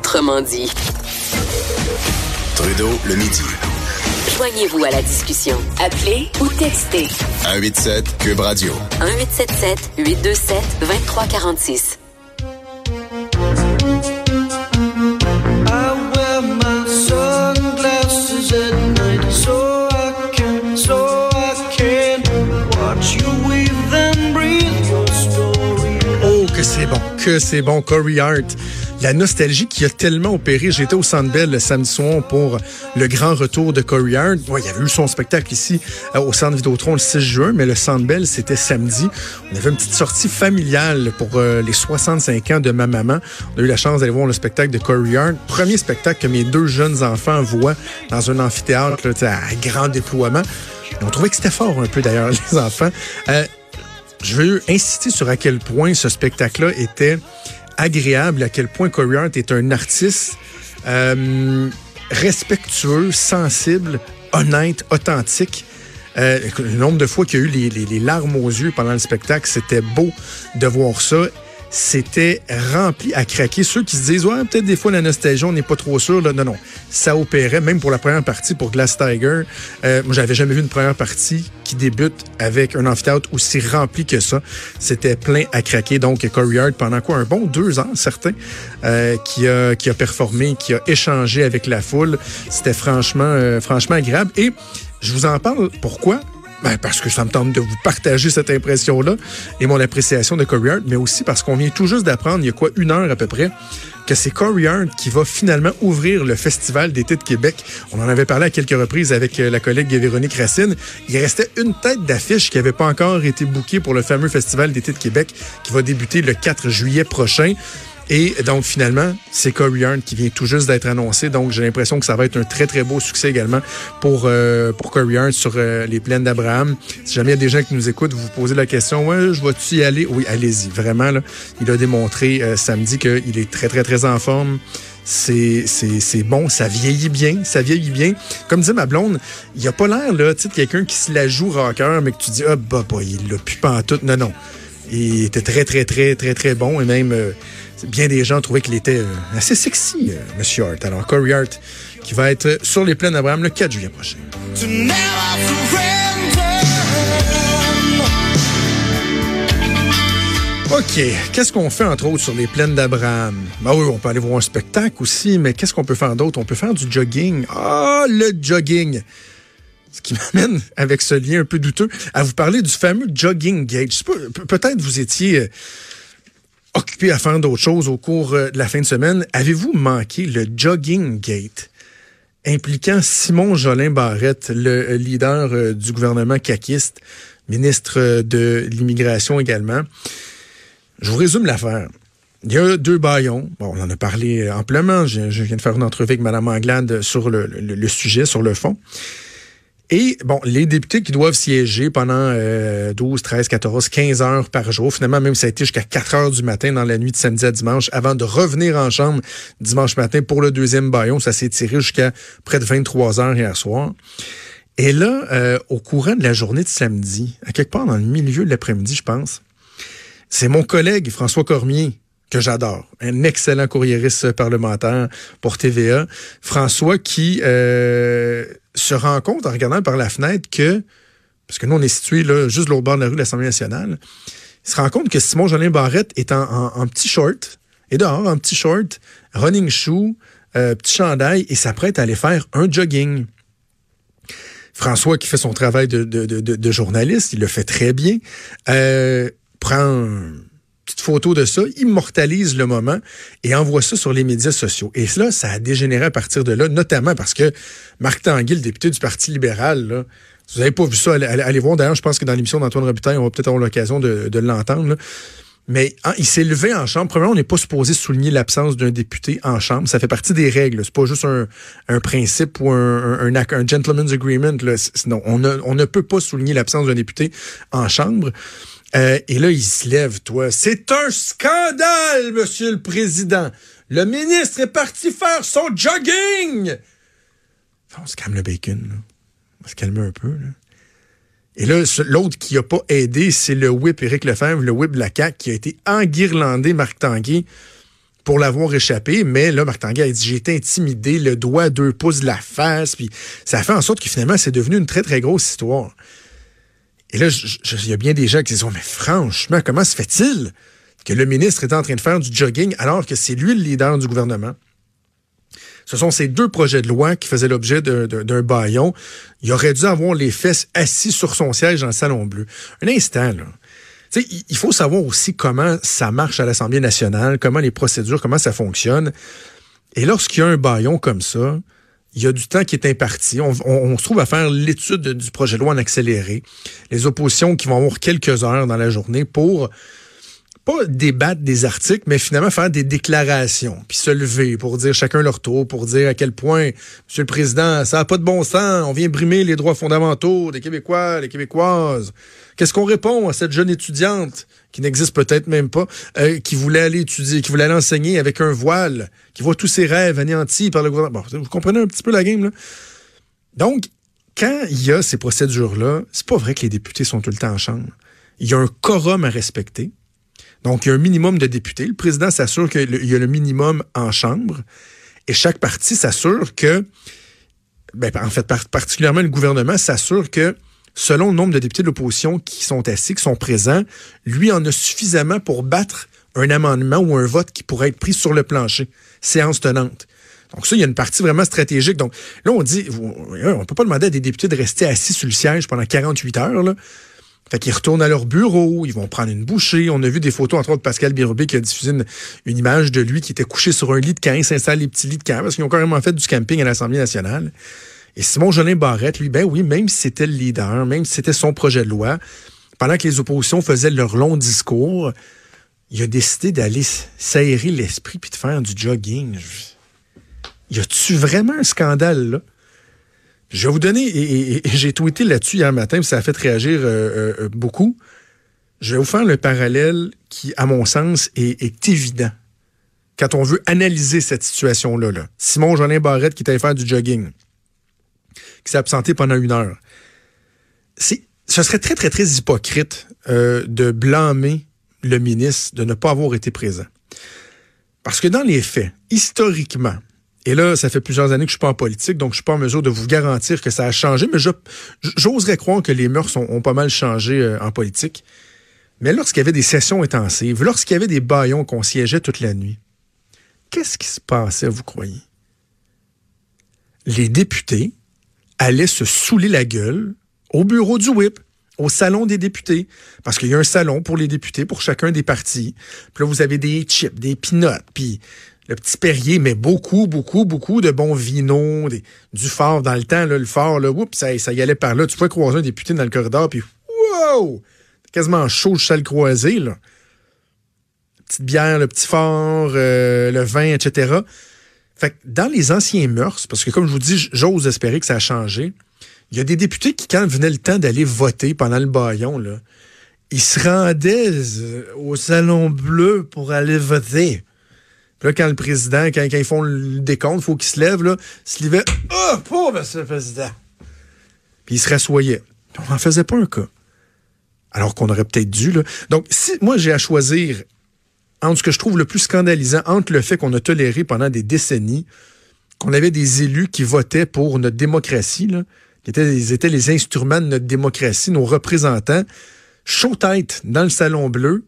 Autrement dit. Trudeau le midi. Joignez-vous à la discussion. Appelez ou textez. 187 Cube Radio. 1877 827 2346. I wear my sunglasses at night so I can, so I can watch you weave and breathe your story. Oh, que c'est bon, que c'est bon, Corey Hart. La nostalgie qui a tellement opéré. J'étais au Centre Bell le samedi soir pour le grand retour de Corey Hart. Il y avait eu son spectacle ici euh, au Centre Vidéotron le 6 juin, mais le Centre Bell, c'était samedi. On avait une petite sortie familiale pour euh, les 65 ans de ma maman. On a eu la chance d'aller voir le spectacle de Corey Hart. Premier spectacle que mes deux jeunes enfants voient dans un amphithéâtre là, à grand déploiement. On trouvait que c'était fort un peu d'ailleurs, les enfants. Euh, je veux insister sur à quel point ce spectacle-là était agréable, à quel point Corey est un artiste euh, respectueux, sensible, honnête, authentique. Euh, le nombre de fois qu'il y a eu les larmes aux yeux pendant le spectacle, c'était beau de voir ça. C'était rempli à craquer. Ceux qui se disent, ouais, peut-être des fois la nostalgie, on n'est pas trop sûr. Non, non. Ça opérait, même pour la première partie, pour Glass Tiger. Euh, moi, j'avais jamais vu une première partie qui débute avec un amphithéâtre aussi rempli que ça. C'était plein à craquer. Donc, Corey Hart, pendant quoi? Un bon deux ans, certain, euh, qui, a, qui a performé, qui a échangé avec la foule. C'était franchement, euh, franchement agréable. Et je vous en parle. Pourquoi? Ben, parce que ça me tente de vous partager cette impression-là et mon appréciation de Corey mais aussi parce qu'on vient tout juste d'apprendre, il y a quoi, une heure à peu près, que c'est Corey Hart qui va finalement ouvrir le Festival d'été de Québec. On en avait parlé à quelques reprises avec euh, la collègue Véronique Racine. Il restait une tête d'affiche qui n'avait pas encore été bookée pour le fameux Festival d'été de Québec qui va débuter le 4 juillet prochain. Et donc, finalement, c'est Corey Hart qui vient tout juste d'être annoncé. Donc, j'ai l'impression que ça va être un très, très beau succès également pour, euh, pour Corey Hart sur euh, les plaines d'Abraham. Si jamais il y a des gens qui nous écoutent, vous vous posez la question, ouais, je vais-tu y aller? Oui, allez-y. Vraiment, là, il a démontré euh, samedi qu'il est très, très, très en forme. C'est, bon, ça vieillit bien, ça vieillit bien. Comme disait ma blonde, il a pas l'air, là, tu sais, quelqu'un qui se la joue rocker, mais que tu dis, ah, bah, bah, il l'a plus pantoute. Non, non. Il était très, très, très, très, très bon et même euh, bien des gens trouvaient qu'il était euh, assez sexy, euh, Monsieur Hart. Alors, Corey Hart, qui va être sur les plaines d'Abraham le 4 juillet prochain. OK. Qu'est-ce qu'on fait, entre autres, sur les plaines d'Abraham? Ben oui, on peut aller voir un spectacle aussi, mais qu'est-ce qu'on peut faire d'autre? On peut faire du jogging. Ah, le jogging! Ce qui m'amène, avec ce lien un peu douteux, à vous parler du fameux jogging pe- peut-être vous étiez euh, occupé à faire d'autres choses au cours euh, de la fin de semaine. Avez-vous manqué le jogging gate? impliquant Simon Jolin Barrette, le euh, leader euh, du gouvernement caquiste, ministre de l'immigration également. Je vous résume l'affaire. Il y a deux baillons. Bon, on en a parlé amplement. Je, viens de faire une entrevue avec Mme Anglade sur le sujet, sur le fond. Et bon, les députés qui doivent siéger pendant euh, 12, 13, 14, 15 heures par jour, finalement, même ça a été jusqu'à 4 heures du matin dans la nuit de samedi à dimanche, avant de revenir en chambre dimanche matin pour le deuxième baillon. Ça s'est tiré jusqu'à près de 23 heures hier soir. Et là, euh, au courant de la journée de samedi, à quelque part dans le milieu de l'après-midi, je pense, c'est mon collègue François Cormier que j'adore, un excellent courriériste parlementaire pour TVA. François qui euh, se rend compte en regardant par la fenêtre que, parce que nous on est situé là, juste l'autre bord de la rue de l'Assemblée nationale, il se rend compte que Simon Jolin Barrette est en, en- en petit short, et dehors en petit short, running shoe, euh, petit chandail, et s'apprête à aller faire un jogging. François, qui fait son travail de, de- de- de- journaliste, il le fait très bien, euh, prend photo de ça, immortalise le moment et envoie ça sur les médias sociaux. Et cela, ça a dégénéré à partir de là, notamment parce que Marc Tanguy, le député du Parti libéral, là, si vous n'avez pas vu ça, allez, voir. D'ailleurs, je pense que dans l'émission d'Antoine Robitaille, on va peut-être avoir l'occasion de, l'entendre. là. Mais hein, il s'est levé en chambre. Premièrement, on n'est pas supposé souligner l'absence d'un député en chambre. Ça fait partie des règles. C'est pas juste un, principe ou un, gentleman's agreement. Là. Non, on ne peut pas souligner l'absence d'un député en chambre. Euh, et là, il se lève, toi. C'est un scandale, Monsieur le Président. Le ministre est parti faire son jogging. On se calme le bacon. Là. On se calmer un peu. Et là, l'autre qui n'a pas aidé, c'est le whip Éric Lefebvre, le whip de la CAQ, qui a été enguirlandé, Marc Tanguay, pour l'avoir échappé. Mais là, Marc Tanguay a dit, j'ai été intimidé, le doigt deux pouces de la face. Puis ça a fait en sorte que finalement, c'est devenu une très, très grosse histoire. Et là, il y a bien des gens qui disent, oh, mais franchement, comment se fait-il que le ministre est en train de faire du jogging alors que c'est lui le leader du gouvernement? Ce sont ces deux projets de loi qui faisaient l'objet d'un baillon. Il aurait dû avoir les fesses assis sur son siège dans le Salon Bleu. Un instant, là. il faut savoir aussi comment ça marche à l'Assemblée nationale, comment les procédures, comment ça fonctionne. Et lorsqu'il y a un baillon comme ça, il y a du temps qui est imparti. On, se trouve à faire l'étude du projet de loi en accéléré. Les oppositions qui vont avoir quelques heures dans la journée pour pas débattre des articles, mais finalement faire des déclarations, puis se lever pour dire chacun leur tour, pour dire à quel point, Monsieur le Président, ça n'a pas de bon sens, on vient brimer les droits fondamentaux des Québécois, des Québécoises. Qu'est-ce qu'on répond à cette jeune étudiante qui n'existe peut-être même pas, euh, qui voulait aller étudier, qui voulait aller enseigner avec un voile, qui voit tous ses rêves anéantis par le gouvernement? Bon, vous comprenez un petit peu la game, là? Donc, quand il y a ces procédures-là, c'est pas vrai que les députés sont tout le temps en chambre. Il y a un quorum à respecter. Donc, il y a un minimum de députés. Le président s'assure qu'il y a le minimum en chambre et chaque parti s'assure que, ben, en fait, particulièrement le gouvernement s'assure que, selon le nombre de députés de l'opposition qui sont assis, qui sont présents, lui en a suffisamment pour battre un amendement ou un vote qui pourrait être pris sur le plancher, séance tenante. Donc ça, il y a une partie vraiment stratégique. Donc là, on dit, on ne peut pas demander à des députés de rester assis sur le siège pendant 48 heures. Fait qu'ils retournent à leur bureau, ils vont prendre une bouchée. On a vu des photos, entre autres, Pascal Birubé qui a diffusé une, image de lui qui était couché sur un lit de camp. S'installe les petits lits de camp parce qu'ils ont carrément fait du camping à l'Assemblée nationale. Et Simon Jolin Barrette, lui, ben oui, même si c'était le leader, même si c'était son projet de loi, pendant que les oppositions faisaient leur long discours, il a décidé d'aller s'aérer l'esprit puis de faire du jogging. Y a-tu vraiment un scandale, là? Je vais vous donner, et, j'ai tweeté là-dessus hier matin, ça a fait réagir euh, euh, euh, beaucoup. Je vais vous faire le parallèle qui, à mon sens, est, évident quand on veut analyser cette situation-là. Là. Simon Jolin Barrette qui était allé faire du jogging, qui s'est absenté pendant une heure. C'est, ce serait très, très, très hypocrite de blâmer le ministre de ne pas avoir été présent. Parce que dans les faits, historiquement, et là, ça fait plusieurs années que je suis pas en politique, donc je suis pas en mesure de vous garantir que ça a changé, mais j'oserais croire que les mœurs ont, pas mal changé euh, en politique. Mais lorsqu'il y avait des sessions intensives, lorsqu'il y avait des baillons qu'on siégeait toute la nuit, qu'est-ce qui se passait, vous croyez? Les députés allaient se saouler la gueule au bureau du whip, au salon des députés, parce qu'il y a un salon pour les députés, pour chacun des partis. Puis là, vous avez des chips, des pinottes, puis le petit Perrier, mais beaucoup, beaucoup, beaucoup de bons vinos, du fort dans le temps, le fort, ça, y allait par là. Tu pouvais croiser un député dans le corridor, puis wow! Quasiment chaud, le le croisé, là. petite bière, le petit fort, euh, le vin, etc. Fait que dans les anciens mœurs, parce que comme je vous dis, j'ose espérer que ça a changé, il y a des députés qui, quand venait le temps d'aller voter pendant le baillon, là, ils se rendaient euh, au Salon Bleu pour aller voter là, quand le président, quand, ils font le décompte, il faut qu'il se lève, là, se levait. Oh, pauvre monsieur le président! Puis il se rassoyait. On n'en faisait pas un cas. Alors qu'on aurait peut-être dû. Là. Donc, si moi j'ai à choisir entre ce que je trouve le plus scandalisant, entre le fait qu'on a toléré pendant des décennies qu'on avait des élus qui votaient pour notre démocratie, là, qui étaient, étaient les instruments de notre démocratie, nos représentants, chaud tête dans le salon bleu,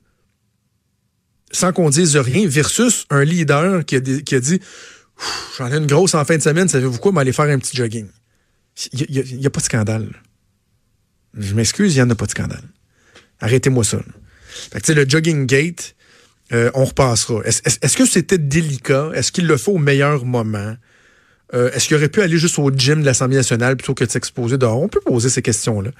sans qu'on dise rien, versus un leader qui a, dit J'en ai une grosse en fin de semaine, savez-vous quoi, m'aller faire un petit jogging. Il n'y a, pas de scandale. Je m'excuse, il n'y en a pas de scandale. Arrêtez-moi ça. le jogging gate, euh, on repassera. Est-ce que c'était délicat? Est-ce qu'il le faut au meilleur moment? Euh, est-ce qu'il aurait pu aller juste au gym de l'Assemblée nationale plutôt que de s'exposer dehors? On peut poser ces questions-là.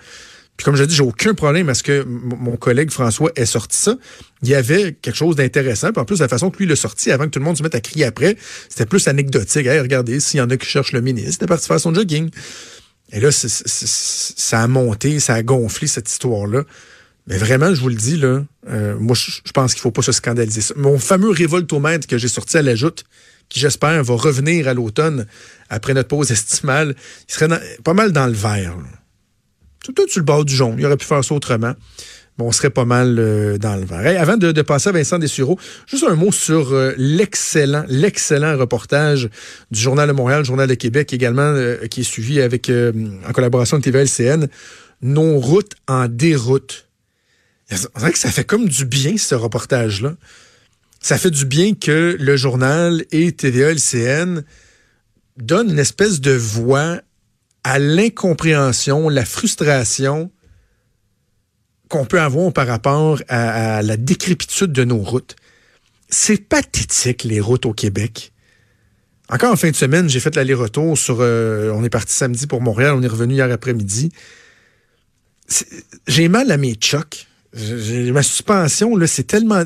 Puis comme je dis, j'ai aucun problème à ce que mon collègue François ait sorti ça. Il y avait quelque chose d'intéressant. Puis en plus, la façon que lui l'a sorti, avant que tout le monde se mette à crier après, c'était plus anecdotique. Regardez, s'il y en a qui cherchent le ministre, c'était parti faire son jogging. Et là, ça a monté, ça a gonflé cette histoire-là. Mais vraiment, je vous le dis, là, euh, moi, je pense qu'il faut pas se scandaliser. Mon fameux révoltomètre que j'ai sorti à la joute, qui j'espère va revenir à l'automne après notre pause estimale, il serait pas mal dans le vert. Tout, tout sur le bord du jaune. Il aurait pu faire ça autrement. mais on serait pas mal euh, dans le vert. Hey, avant de, passer à Vincent Dessureau, juste un mot sur euh, l'excellent, l'excellent reportage du Journal de Montréal, Journal de Québec également, euh, qui est suivi avec, en collaboration avec TVLCN, Nos routes en déroute. On dirait que ça fait comme du bien, ce reportage-là. Ça fait du bien que le journal et TVA-LCN donnent une espèce de voix à l'incompréhension, la frustration qu'on peut avoir par rapport à, la décrépitude de nos routes. C'est pathétique, les routes au Québec. Encore en fin de semaine, j'ai fait l'aller-retour sur... euh, on est parti samedi pour Montréal, on est revenu hier après-midi. J'ai mal à mes chocs. Ma suspension, là, c'est tellement...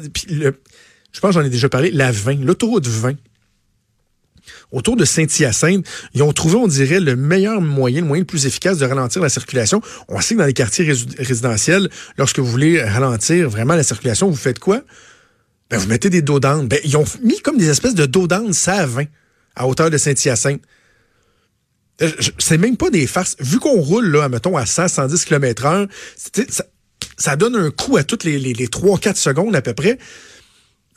je pense que j'en ai déjà parlé, la 20, l'autoroute 20. Autour de Saint-Hyacinthe, ils ont trouvé, on dirait, le meilleur moyen, le moyen le plus efficace de ralentir la circulation. On sait que dans les quartiers résidentiels, lorsque vous voulez ralentir vraiment la circulation, vous faites quoi? Ben, vous mettez des dos. Ben, ils ont mis comme des espèces de dos d'âne, ça à 20, à hauteur de Saint-Hyacinthe. Euh, C'est même pas des farces. Vu qu'on roule, là, mettons, à 100, 110 km heure, ça, donne un coup à toutes les, les 3-4 secondes à peu près.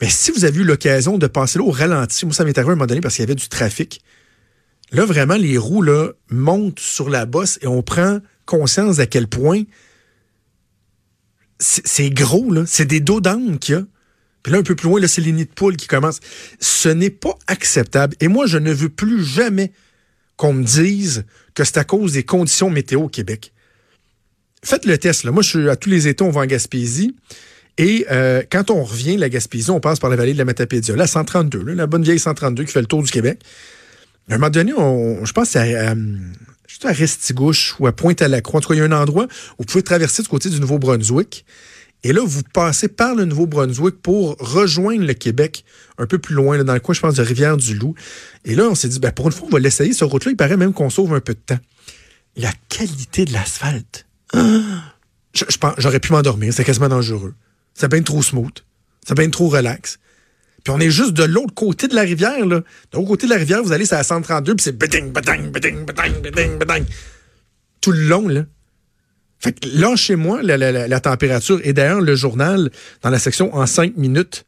Mais si vous avez eu l'occasion de passer là au ralenti, moi, ça m'est arrivé à un moment donné parce qu'il y avait du trafic. Là, vraiment, les roues là, montent sur la bosse et on prend conscience d'à quel point c'est c'est gros, là. C'est des dos d'âne qu'il y a. Puis là, un peu plus loin, là, c'est les nids de poules qui commencent. Ce n'est pas acceptable. Et moi, je ne veux plus jamais qu'on me dise que c'est à cause des conditions météo au Québec. Faites le test. Là. Moi, je suis à tous les étés, on va en Gaspésie. Et euh, quand on revient de la Gaspésie, on passe par la vallée de la Matapédia, la 132, là, la bonne vieille 132 qui fait le tour du Québec. À un moment donné, on, je pense à, à, à Restigouche ou à Pointe-à-la-Croix. En tout cas, il y a un endroit où vous pouvez traverser du côté du Nouveau-Brunswick. Et là, vous passez par le Nouveau-Brunswick pour rejoindre le Québec un peu plus loin, dans le coin, je pense, de Rivière-du-Loup. Et là, on s'est dit, ben, pour une fois, on va l'essayer, ce route-là. Il paraît même qu'on sauve un peu de temps. La qualité de l'asphalte. J'aurais pu m'endormir. C'est quasiment dangereux. C'est bien trop smooth. C'est bien trop relax. Puis on est juste de l'autre côté de la rivière, là. De l'autre côté de la rivière, vous allez, c'est à 132, puis c'est beding, beding, beding, beding, beding, beding. Tout le long, là. Fait que là, chez moi, la, la- la- température, et d'ailleurs, le journal, dans la section en cinq minutes,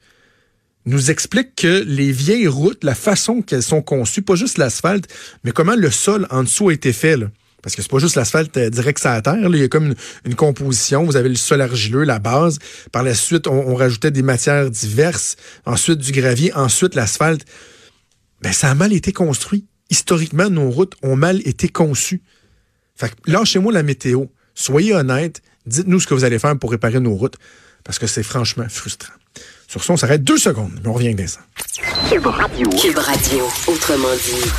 nous explique que les vieilles routes, la façon qu'elles sont conçues, pas juste l'asphalte, mais comment le sol en dessous a été fait, là. Parce que c'est pas juste l'asphalte euh, direct sur la terre. là. Il y a comme une, une composition. Vous avez le sol argileux, la base. Par la suite, on, on rajoutait des matières diverses. Ensuite, du gravier. Ensuite, l'asphalte. Ben, ça a mal été construit. Historiquement, nos routes ont mal été conçues. Fait que lâchez-moi la météo. Soyez honnête. Dites-nous ce que vous allez faire pour réparer nos routes. Parce que c'est franchement frustrant. Sur ce, on s'arrête deux secondes. Mais on revient avec Vincent. Cube Radio. Autrement dit.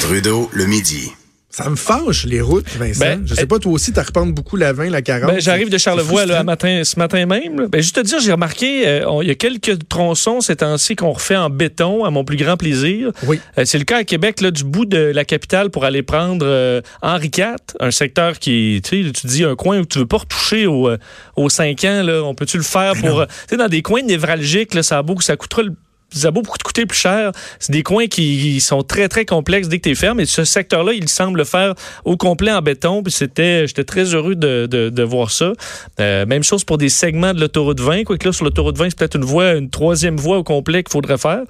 Trudeau, le midi. Ça me fâche, les routes, Vincent. Ben, je sais pas, toi aussi, tu reprends beaucoup la 20, la 40. Ben, J'arrive de Charlevoix là, matin, ce matin même. là. Ben, juste te dire, j'ai remarqué, euh, il y a quelques tronçons ces temps-ci qu'on refait en béton, à mon plus grand plaisir. Oui. Euh, c'est le cas à Québec, là, du bout de la capitale pour aller prendre euh, Henri IV, un secteur qui, tu sais, tu dis un coin où tu veux pas retoucher au, aux 5 ans, là, on peut-tu le faire pour, euh, tu sais, dans des coins névralgiques, là, ça a beau, ça coûtera le ça a beau coûter plus cher. C'est des coins qui sont très, très complexes dès que tu es ferme. Et ce secteur-là, il semble le faire au complet en béton. Puis c'était, j'étais très heureux de, de, de voir ça. Euh, même chose pour des segments de l'autoroute 20. Quoique là, sur l'autoroute 20, c'est peut-être une voie, une troisième voie au complet qu'il faudrait faire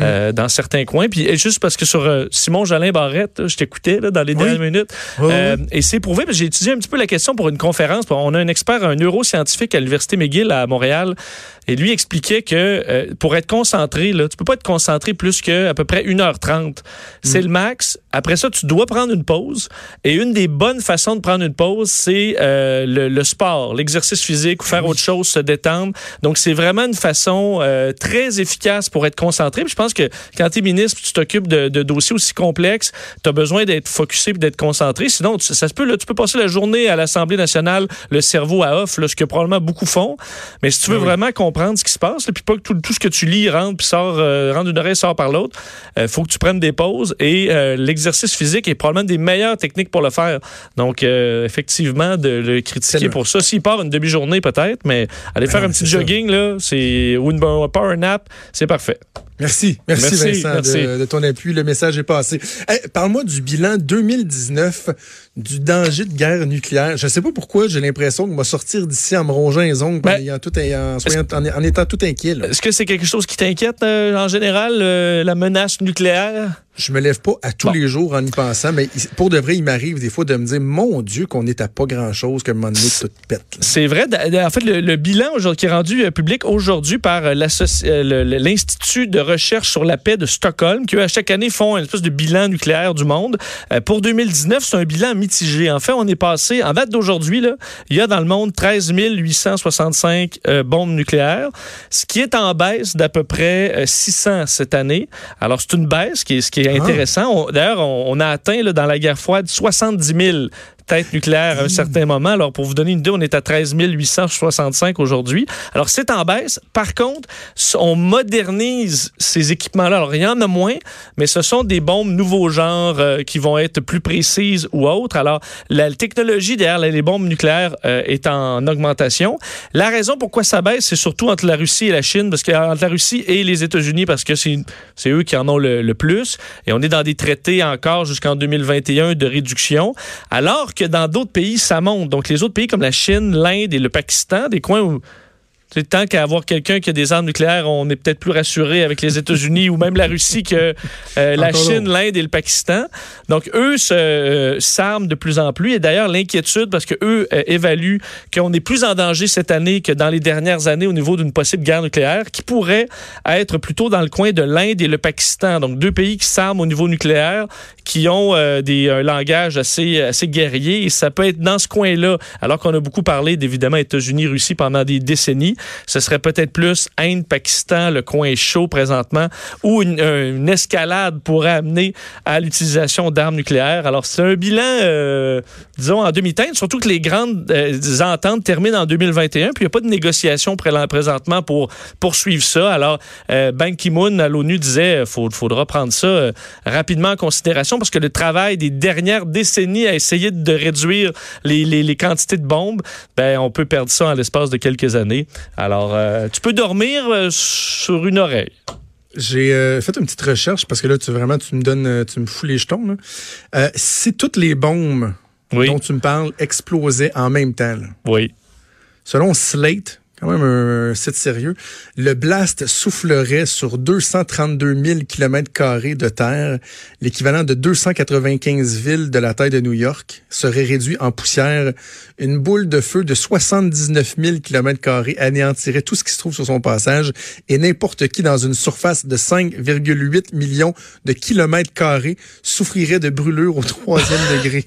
euh, dans certains coins. Puis et juste parce que sur euh, Simon Jalin Barrette, là, je t'écoutais là, dans les dernières minutes. Oui, oui. Euh, et c'est prouvé, j'ai étudié un petit peu la question pour une conférence. On a un expert, un neuroscientifique à l'Université McGill à Montréal. Et lui expliquait que pour être concentré, là, tu peux pas être concentré plus que à peu près 1h30. C'est le max. Après ça, tu dois prendre une pause. Et une des bonnes façons de prendre une pause, c'est euh, le, le sport, l'exercice physique ou faire autre chose, se détendre. Donc, c'est vraiment une façon euh, très efficace pour être concentré. Puis je pense que quand tu es ministre, tu t'occupes de, de dossiers aussi complexes, tu as besoin d'être focusé et d'être concentré. Sinon, tu- ça se peut, là, tu peux passer la journée à l'Assemblée nationale, le cerveau à off, là, ce que probablement beaucoup font. Mais si tu veux vraiment comprendre ce qui se passe, là, puis pas que tout, tout ce que tu lis rentre, puis sort, euh, rentre d'une oreille, sort par l'autre, il faut que tu prennes des pauses. Et euh, l'exercice physique est probablement des meilleures techniques pour le faire. Donc, euh, effectivement, de le critiquer pour ça. S'il part une demi-journée, peut-être, mais aller faire non, un petit ça. jogging, là, c'est ou une un nap, c'est parfait. Merci, merci, Merci, Vincent merci. De, de ton appui. Le message est passé. Hey, Parle-moi du bilan 2019 du danger de guerre nucléaire. Je sais pas pourquoi j'ai l'impression que va sortir d'ici en me rongeant les ongles, Ben, en, ayant tout, en, soyant- en- en étant tout inquiet. Est-ce que c'est quelque chose qui t'inquiète euh, en général, euh, la menace nucléaire? Je me lève pas à tous Bon. les jours en y pensant, mais pour de vrai, il m'arrive des fois de me dire, mon Dieu, qu'on est à pas grand-chose, qu'à un moment donné, tout pète. C'est vrai. En fait, le, le bilan qui est rendu euh, public aujourd'hui par euh, euh, l'Institut de recherche sur la paix de Stockholm, qui eux, à chaque année font une espèce de bilan nucléaire du monde. Pour 2019, c'est un bilan mitigé. En fait, on est passé, en date d'aujourd'hui, il y a dans le monde 13 865 euh, bombes nucléaires, ce qui est en baisse d'à peu près euh, 600 cette année. Alors, c'est une baisse qui est, ce qui est Ah. intéressant. D'ailleurs, on, on a atteint là, dans la guerre froide 70 000 têtes nucléaires à un certain moment. Alors, pour vous donner une idée, on est à 13 865 aujourd'hui. Alors, c'est en baisse. Par contre, on modernise ces équipements-là. Alors, il y en a moins, mais ce sont des bombes nouveaux genres euh, qui vont être plus précises ou autres. Alors, la technologie derrière les bombes nucléaires euh, est en augmentation. La raison pourquoi ça baisse, c'est surtout entre la Russie et la Chine, parce que entre la Russie et les États-Unis, parce que c'est eux qui en ont le, le plus. Et on est dans des traités encore jusqu'en 2021 de réduction, alors que dans d'autres pays, ça monte. Donc, les autres pays comme la Chine, l'Inde et le Pakistan, des coins où tant qu'à avoir quelqu'un qui a des armes nucléaires, on est peut-être plus rassuré avec les États-Unis ou même la Russie que euh, la Chine, l'Inde et le Pakistan. Donc, eux euh, s'arment de plus en plus. Et d'ailleurs, l'inquiétude, parce que eux euh, évaluent qu'on est plus en danger cette année que dans les dernières années au niveau d'une possible guerre nucléaire, qui pourrait être plutôt dans le coin de l'Inde et le Pakistan. Donc, deux pays qui s'arment au niveau nucléaire, qui ont des, un langage assez, assez guerrier. Et ça peut être dans ce coin-là, alors qu'on a beaucoup parlé d'évidemment États-Unis, Russie pendant des décennies. Ce serait peut-être plus Inde, Pakistan, le coin chaud présentement, où une, une escalade pourrait amener à l'utilisation d'armes nucléaires. Alors, c'est un bilan, euh, disons, en demi-teinte, surtout que les grandes euh, ententes terminent en 2021, puis il n'y a pas de négociation pré- présentement pour poursuivre ça. Alors, euh, Ban Ki-moon à l'ONU disait il faudra prendre ça euh, rapidement en considération parce que le travail des dernières décennies à essayer de réduire les quantités de bombes, ben, on peut perdre ça en l'espace de quelques années. Alors, euh, tu peux dormir euh, sur une oreille. J'ai euh, fait une petite recherche parce que là, tu vraiment, tu me donnes, tu me fous les jetons. là. Euh, si toutes les bombes Oui, dont tu me parles explosaient en même temps, là, oui. selon Slate, quand même sérieux, le blast soufflerait sur 232 000 km de terre, l'équivalent de 295 villes de la taille de New York, serait réduit en poussière. Une boule de feu de 79 000 km anéantirait tout ce qui se trouve sur son passage et n'importe qui dans une surface de 5,8 millions de kilomètres carrés souffrirait de brûlures au troisième degré.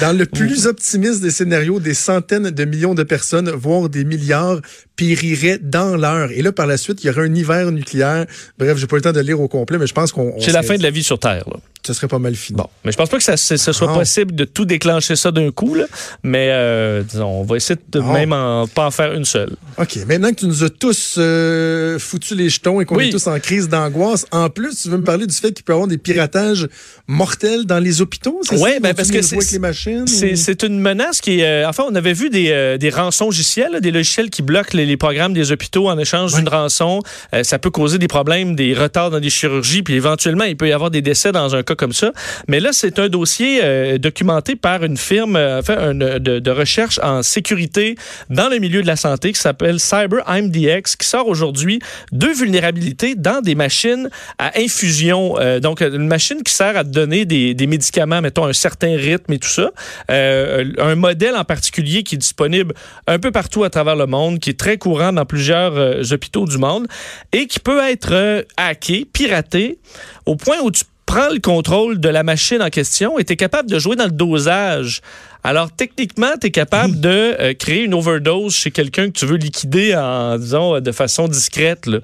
Dans le plus optimiste des scénarios, des centaines de millions de personnes, voire des milliards, périraient dans l'heure. Et là, par la suite, il y aurait un hiver nucléaire. Bref, j'ai pas le temps de lire au complet, mais je pense qu'on... on C'est la fin de la vie sur Terre. Là. Ce serait pas mal fini. Bon, mais je pense pas que ça, ce soit Non. possible de tout déclencher ça d'un coup, là. mais euh, disons, on va essayer de Non. même en, pas en faire une seule. OK. Maintenant que tu nous as tous euh, foutu les jetons et qu'on Oui. est tous en crise d'angoisse, en plus, tu veux me parler du fait qu'il peut y avoir des piratages mortels dans les hôpitaux? ça? ben, parce que c'est- ou- une menace qui est. euh, enfin, on avait vu des, euh, des rançons logiciels, là, des logiciels qui bloquent les, les programmes des hôpitaux en échange d'une rançon. Ça peut causer des problèmes, des retards dans des chirurgies, puis éventuellement, il peut y avoir des décès dans un cas comme ça. Mais là, c'est un dossier euh, documenté par une firme euh, un, euh, de, recherche en sécurité dans le milieu de la santé qui s'appelle Cyber MDX, qui sort aujourd'hui deux vulnérabilités dans des machines à infusion. Euh, donc, une machine qui sert à donner des, des médicaments, mettons, un certain rythme et tout ça. Un modèle en particulier qui est disponible un peu partout à travers le monde, qui est très courant dans plusieurs hôpitaux du monde et qui peut être hacké, piraté, au point où tu prends le contrôle de la machine en question et tu capable de jouer dans le dosage. Alors, techniquement, tu es capable de euh, créer une overdose chez quelqu'un que tu veux liquider en, disons, de façon discrète. là.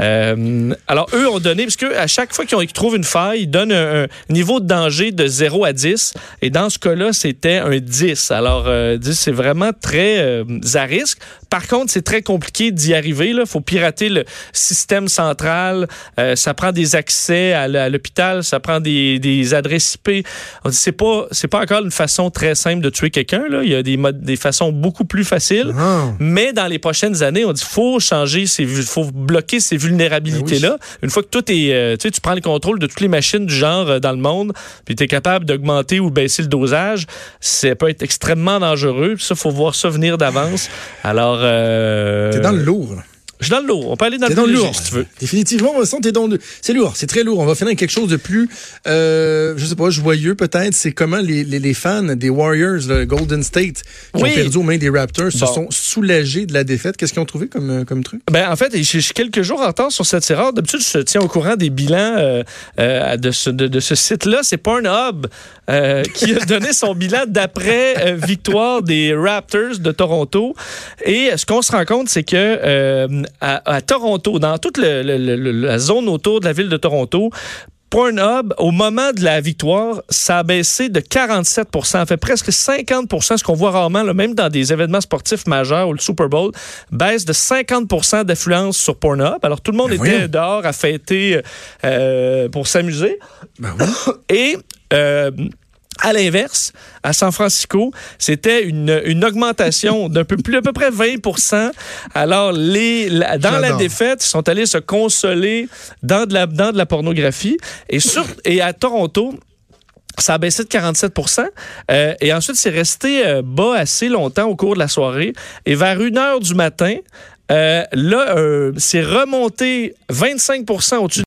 Euh, alors, eux ont donné, parce que à chaque fois qu'ils trouvent une faille, ils donnent un, niveau de danger de 0 à 10. Et dans ce cas-là, c'était un 10. Alors, euh, 10, c'est vraiment très euh, à risque. Par contre, c'est très compliqué d'y arriver. Il faut pirater le système central. Euh, ça prend des accès à l'hôpital. Ça prend des, adresses IP. C'est pas, pas encore une façon très simple de tuer quelqu'un. là. Il y a des, modes, des façons beaucoup plus faciles. Ah. Mais dans les prochaines années, on dit faut changer, il faut bloquer ces vulnérabilités-là. Une fois que tout est, euh, tu sais, tu prends le contrôle de toutes les machines du genre euh, dans le monde, puis tu es capable d'augmenter ou baisser le dosage, ça peut être extrêmement dangereux. Puis ça, faut voir ça venir d'avance. Alors, euh, T'es dans le lourd. Je suis dans le lourd. On peut aller dans le dans lourd. si tu veux. Définitivement, Vincent, t'es dans le... C'est lourd, c'est très lourd. On va finir avec quelque chose de plus, euh, je sais pas, joyeux peut-être. C'est comment les, les, les fans des Warriors, le Golden State, qui Oui. ont perdu aux mains des Raptors, se sont soulagés de la défaite. Qu'est-ce qu'ils ont trouvé comme, euh, comme truc? Ben, en fait, je suis quelques jours en retard sur cette série. D'habitude, je tiens au courant des bilans euh, euh, de ce, de, de ce site-là. C'est Pornhub euh, qui a donné son bilan d'après euh, victoire des Raptors de Toronto. Et ce qu'on se rend compte, c'est que euh, à, Toronto, dans toute la zone autour de la ville de Toronto, Pornhub, au moment de la victoire, ça a baissé de 47% Ça fait presque 50% ce qu'on voit rarement, là, même dans des événements sportifs majeurs ou le Super Bowl, baisse de 50% d'affluence sur Pornhub. Alors, tout le monde Ben était voyons. dehors à fêter euh, pour s'amuser. Ben oui. Et euh, à l'inverse, à San Francisco, c'était une, une augmentation d'un peu plus, à peu près 20% Alors, les, la- dans la défaite, ils sont allés se consoler dans de la, dans de la pornographie. Et, sur, et à Toronto, ça a baissé de 47 euh, Et ensuite, c'est resté euh, bas assez longtemps au cours de la soirée. Et vers 1 heure du matin, euh, là, euh, c'est remonté 25% au-dessus